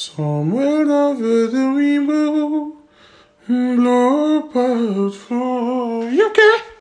Somewhere over the rainbow, blow apart for you Okay.